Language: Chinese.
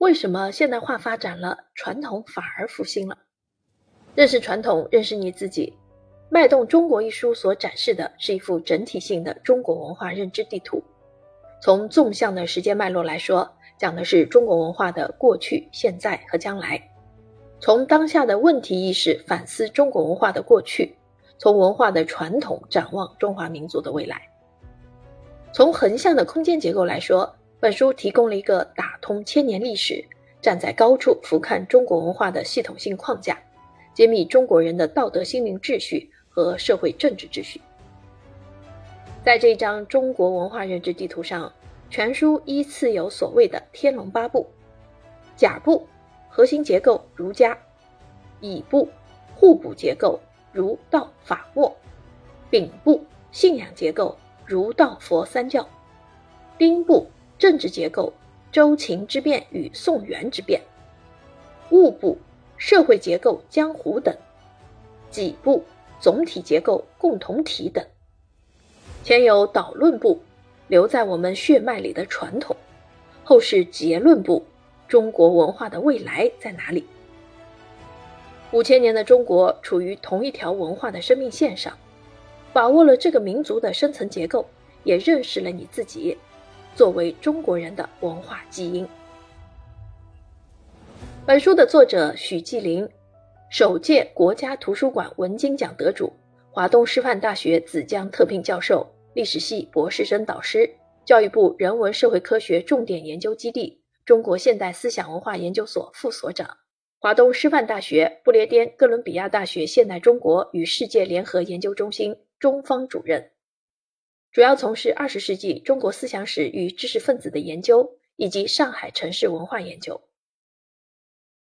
为什么现代化发展了，传统反而复兴了？认识传统，认识你自己。《脉动中国》一书所展示的是一幅整体性的中国文化认知地图。从纵向的时间脉络来说，讲的是中国文化的过去、现在和将来；从当下的问题意识反思中国文化的过去，从文化的传统展望中华民族的未来。从横向的空间结构来说，本书提供了一个打通千年历史、站在高处俯瞰中国文化的系统性框架，揭秘中国人的道德心灵秩序。和社会政治秩序，在这张中国文化认知地图上，全书依次有所谓的《天龙八部》：甲部核心结构儒家，乙部互补结构儒道法墨，丙部信仰结构儒道佛三教，丁部政治结构周秦之变与宋元之变，物部社会结构江湖等，己部。总体结构、共同体等。前有导论部，留在我们血脉里的传统；后是结论部，中国文化的未来在哪里？五千年的中国处于同一条文化的生命线上，把握了这个民族的深层结构，也认识了你自己，作为中国人的文化基因。本书的作者许继林。首届国家图书馆文津奖得主，华东师范大学子江特聘教授，历史系博士生导师，教育部人文社会科学重点研究基地中国现代思想文化研究所副所长，华东师范大学不列颠哥伦比亚大学现代中国与世界联合研究中心中方主任，主要从事二十世纪中国思想史与知识分子的研究，以及上海城市文化研究。